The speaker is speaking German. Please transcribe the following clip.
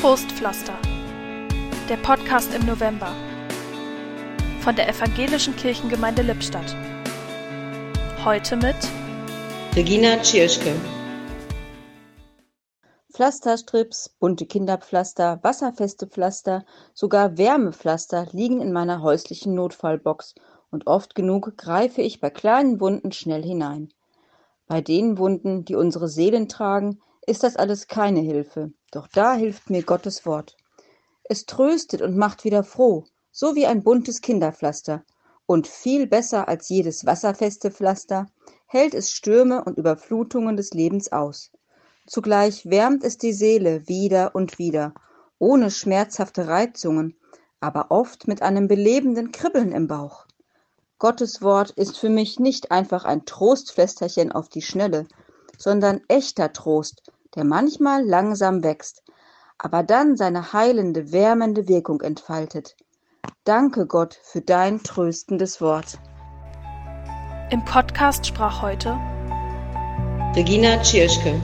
Trostpflaster. Der Podcast im November von der Evangelischen Kirchengemeinde Lippstadt. Heute mit Regina Tschirschke. Pflasterstrips, bunte Kinderpflaster, wasserfeste Pflaster, sogar Wärmepflaster liegen in meiner häuslichen Notfallbox und oft genug greife ich bei kleinen Wunden schnell hinein. Bei den Wunden, die unsere Seelen tragen, ist das alles keine Hilfe, doch da hilft mir Gottes Wort. Es tröstet und macht wieder froh, so wie ein buntes Kinderpflaster, und viel besser als jedes wasserfeste Pflaster hält es Stürme und Überflutungen des Lebens aus. Zugleich wärmt es die Seele wieder und wieder, ohne schmerzhafte Reizungen, aber oft mit einem belebenden Kribbeln im Bauch. Gottes Wort ist für mich nicht einfach ein Trostflästerchen auf die Schnelle, sondern echter Trost, der manchmal langsam wächst, aber dann seine heilende, wärmende Wirkung entfaltet. Danke Gott für dein tröstendes Wort. Im Podcast sprach heute Regina Tschirschke.